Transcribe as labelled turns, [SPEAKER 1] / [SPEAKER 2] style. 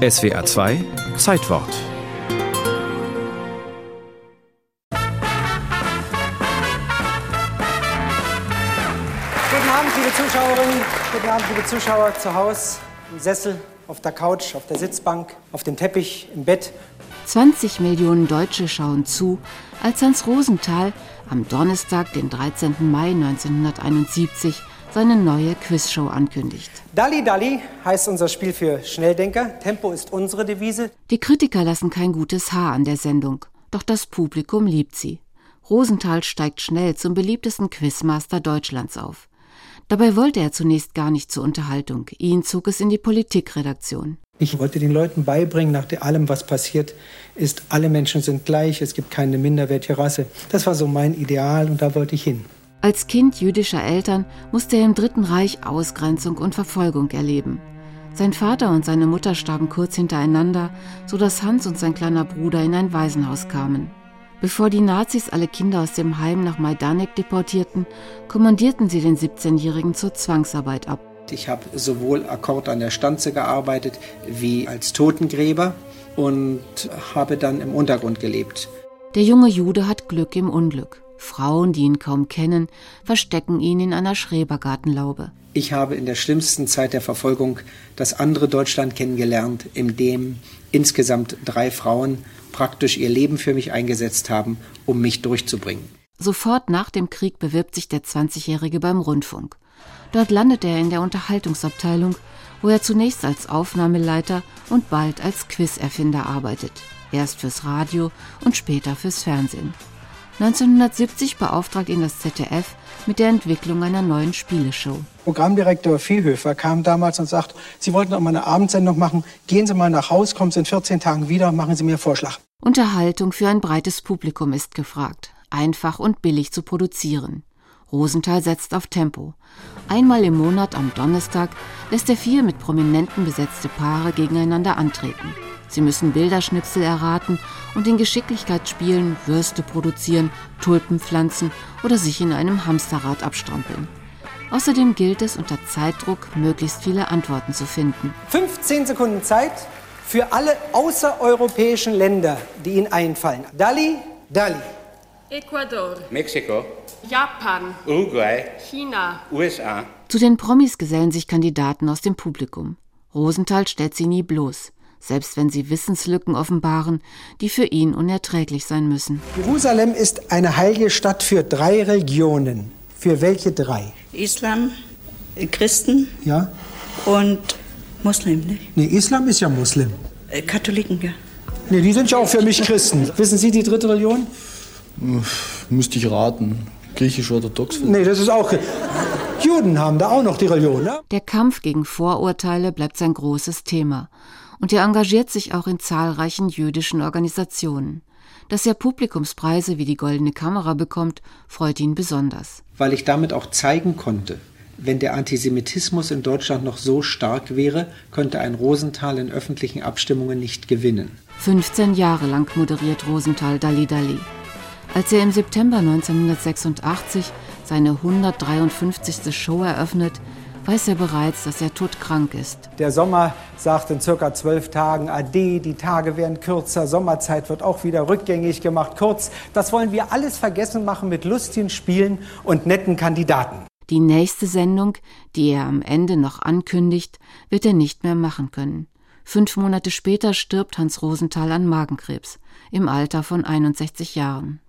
[SPEAKER 1] SWA 2 Zeitwort
[SPEAKER 2] Guten Abend, liebe Zuschauerinnen, guten Abend, liebe Zuschauer zu Hause, im Sessel, auf der Couch, auf der Sitzbank, auf dem Teppich, im Bett.
[SPEAKER 3] 20 Millionen Deutsche schauen zu, als Hans Rosenthal am Donnerstag, den 13. Mai 1971, seine neue Quizshow ankündigt.
[SPEAKER 2] Dalli Dalli heißt unser Spiel für Schnelldenker. Tempo ist unsere Devise.
[SPEAKER 3] Die Kritiker lassen kein gutes Haar an der Sendung, doch das Publikum liebt sie. Rosenthal steigt schnell zum beliebtesten Quizmaster Deutschlands auf. Dabei wollte er zunächst gar nicht zur Unterhaltung. Ihn zog es in die Politikredaktion.
[SPEAKER 2] Ich wollte den Leuten beibringen, nach allem, was passiert ist, alle Menschen sind gleich, es gibt keine minderwertige Rasse. Das war so mein Ideal und da wollte ich hin.
[SPEAKER 3] Als Kind jüdischer Eltern musste er im Dritten Reich Ausgrenzung und Verfolgung erleben. Sein Vater und seine Mutter starben kurz hintereinander, sodass Hans und sein kleiner Bruder in ein Waisenhaus kamen. Bevor die Nazis alle Kinder aus dem Heim nach Majdanek deportierten, kommandierten sie den 17-Jährigen zur Zwangsarbeit ab.
[SPEAKER 2] Ich habe sowohl Akkord an der Stanze gearbeitet wie als Totengräber und habe dann im Untergrund gelebt.
[SPEAKER 3] Der junge Jude hat Glück im Unglück. Frauen, die ihn kaum kennen, verstecken ihn in einer Schrebergartenlaube.
[SPEAKER 2] Ich habe in der schlimmsten Zeit der Verfolgung das andere Deutschland kennengelernt, in dem insgesamt drei Frauen praktisch ihr Leben für mich eingesetzt haben, um mich durchzubringen.
[SPEAKER 3] Sofort nach dem Krieg bewirbt sich der 20-Jährige beim Rundfunk. Dort landet er in der Unterhaltungsabteilung, wo er zunächst als Aufnahmeleiter und bald als Quizerfinder arbeitet. Erst fürs Radio und später fürs Fernsehen. 1970 beauftragt ihn das ZDF mit der Entwicklung einer neuen Spieleshow.
[SPEAKER 2] Programmdirektor Viehhöfer kam damals und sagte, Sie wollten noch mal eine Abendsendung machen, gehen Sie mal nach Haus, kommen Sie in 14 Tagen wieder, machen Sie mir einen Vorschlag.
[SPEAKER 3] Unterhaltung für ein breites Publikum ist gefragt, einfach und billig zu produzieren. Rosenthal setzt auf Tempo. Einmal im Monat am Donnerstag lässt er vier mit Prominenten besetzte Paare gegeneinander antreten. Sie müssen Bilderschnipsel erraten und in Geschicklichkeitsspielen Würste produzieren, Tulpen pflanzen oder sich in einem Hamsterrad abstrampeln. Außerdem gilt es, unter Zeitdruck möglichst viele Antworten zu finden.
[SPEAKER 2] 15 Sekunden Zeit für alle außereuropäischen Länder, die Ihnen einfallen. Dali, Dali.
[SPEAKER 4] Ecuador,
[SPEAKER 5] Mexiko,
[SPEAKER 4] Japan,
[SPEAKER 5] Uruguay,
[SPEAKER 4] China,
[SPEAKER 5] USA.
[SPEAKER 3] Zu den Promis gesellen sich Kandidaten aus dem Publikum. Rosenthal stellt sie nie bloß selbst wenn sie Wissenslücken offenbaren, die für ihn unerträglich sein müssen.
[SPEAKER 2] Jerusalem ist eine heilige Stadt für drei Religionen. Für welche drei?
[SPEAKER 6] Islam, Christen
[SPEAKER 2] Ja?
[SPEAKER 6] und Muslim, ne?
[SPEAKER 2] Nee, Islam ist ja Muslim.
[SPEAKER 6] Äh, Katholiken, ja.
[SPEAKER 2] Nee, die sind ja auch für mich Christen. Wissen Sie die dritte Religion?
[SPEAKER 7] Müsste ich raten. Griechisch-orthodox?
[SPEAKER 2] Nee, das ist auch. Juden haben da auch noch die Religion, ne?
[SPEAKER 3] Der Kampf gegen Vorurteile bleibt sein großes Thema und er engagiert sich auch in zahlreichen jüdischen Organisationen. Dass er Publikumspreise wie die Goldene Kamera bekommt, freut ihn besonders.
[SPEAKER 2] Weil ich damit auch zeigen konnte, wenn der Antisemitismus in Deutschland noch so stark wäre, könnte ein Rosenthal in öffentlichen Abstimmungen nicht gewinnen.
[SPEAKER 3] 15 Jahre lang moderiert Rosenthal Dalli Dalli. Als er im September 1986 seine 153. Show eröffnet, weiß er bereits, dass er todkrank ist.
[SPEAKER 2] Der Sommer sagt in circa zwölf Tagen Ade, die Tage werden kürzer, Sommerzeit wird auch wieder rückgängig gemacht. Kurz, das wollen wir alles vergessen machen mit lustigen Spielen und netten Kandidaten.
[SPEAKER 3] Die nächste Sendung, die er am Ende noch ankündigt, wird er nicht mehr machen können. Fünf Monate später stirbt Hans Rosenthal an Magenkrebs im Alter von 61 Jahren.